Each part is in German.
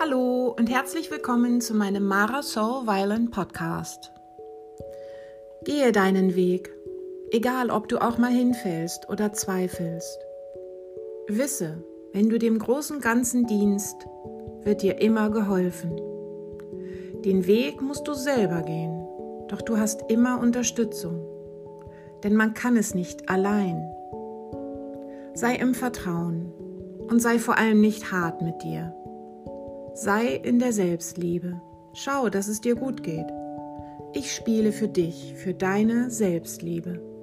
Hallo und herzlich willkommen zu meinem Mara Soul Violent Podcast. Gehe deinen Weg, egal ob du auch mal hinfällst oder zweifelst. Wisse, wenn du dem großen Ganzen dienst, wird dir immer geholfen. Den Weg musst du selber gehen, doch du hast immer Unterstützung, denn man kann es nicht allein. Sei im Vertrauen und sei vor allem nicht hart mit dir. Sei in der Selbstliebe. Schau, dass es dir gut geht. Ich spiele für dich, für deine Selbstliebe.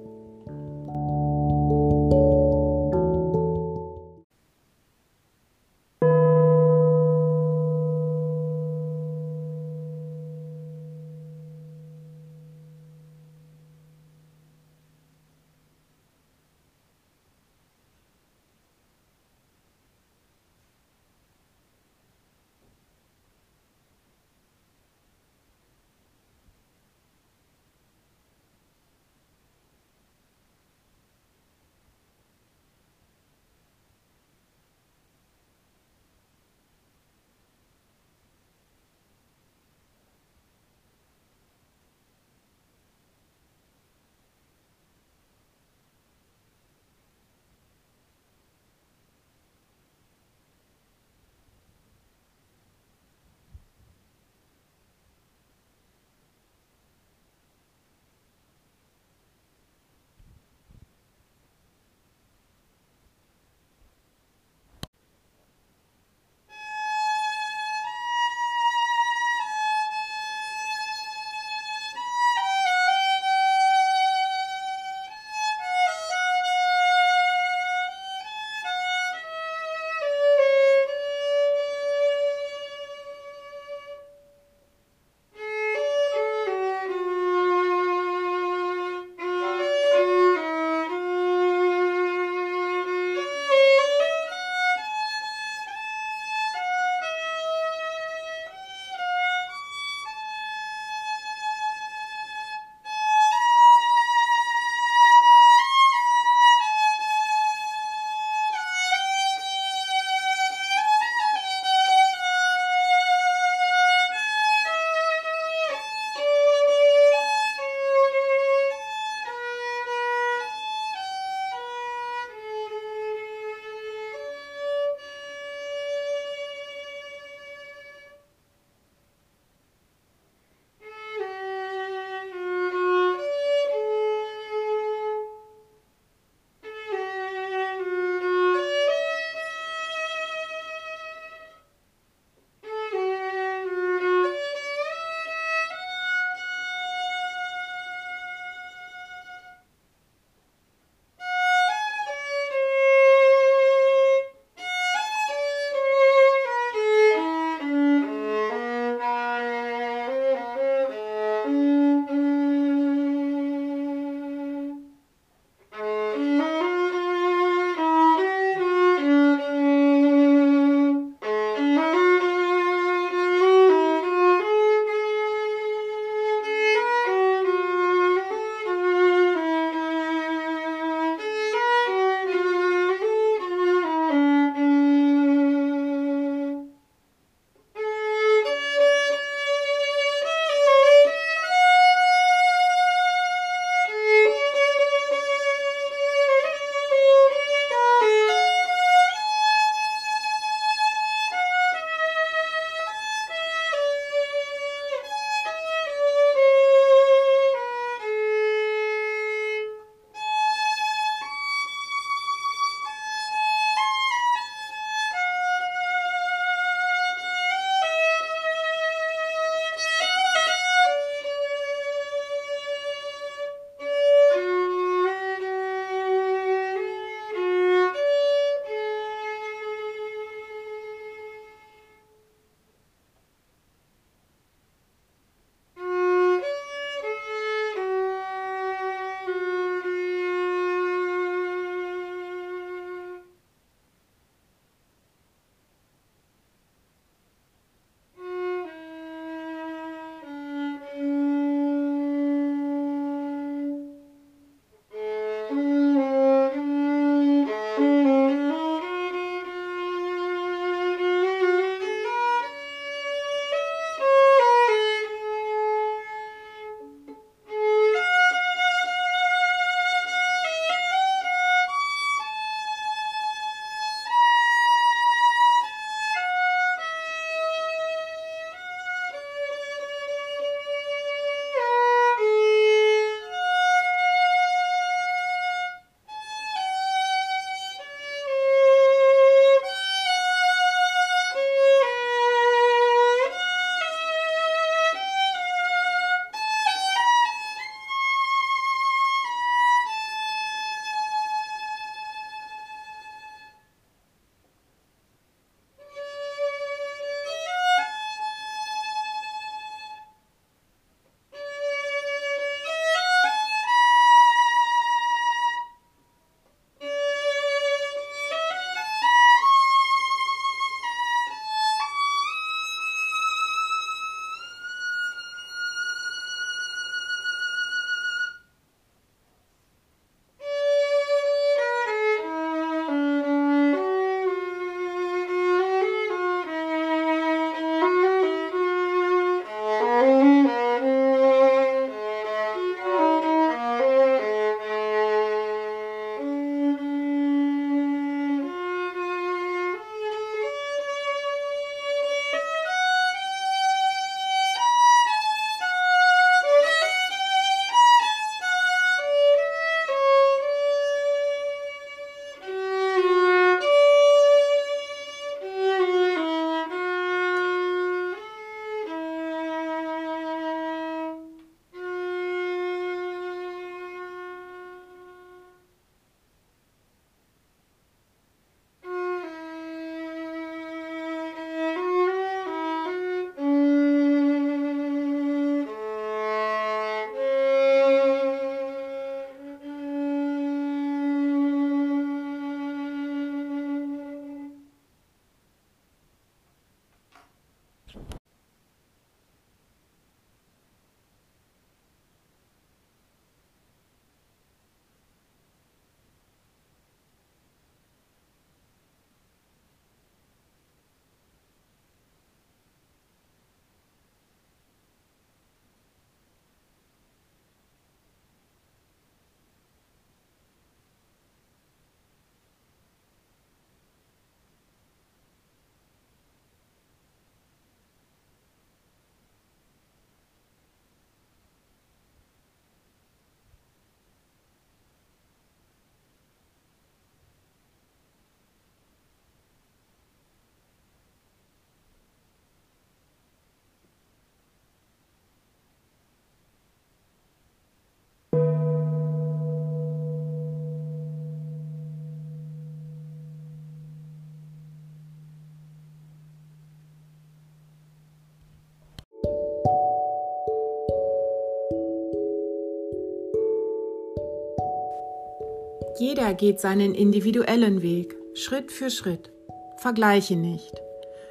Jeder geht seinen individuellen Weg, Schritt für Schritt. Vergleiche nicht.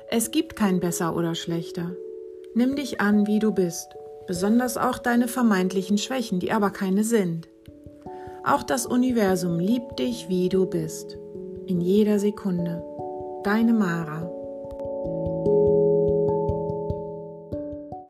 Es gibt kein besser oder schlechter. Nimm dich an, wie du bist, besonders auch deine vermeintlichen Schwächen, die aber keine sind. Auch das Universum liebt dich, wie du bist. In jeder Sekunde. Deine Mara.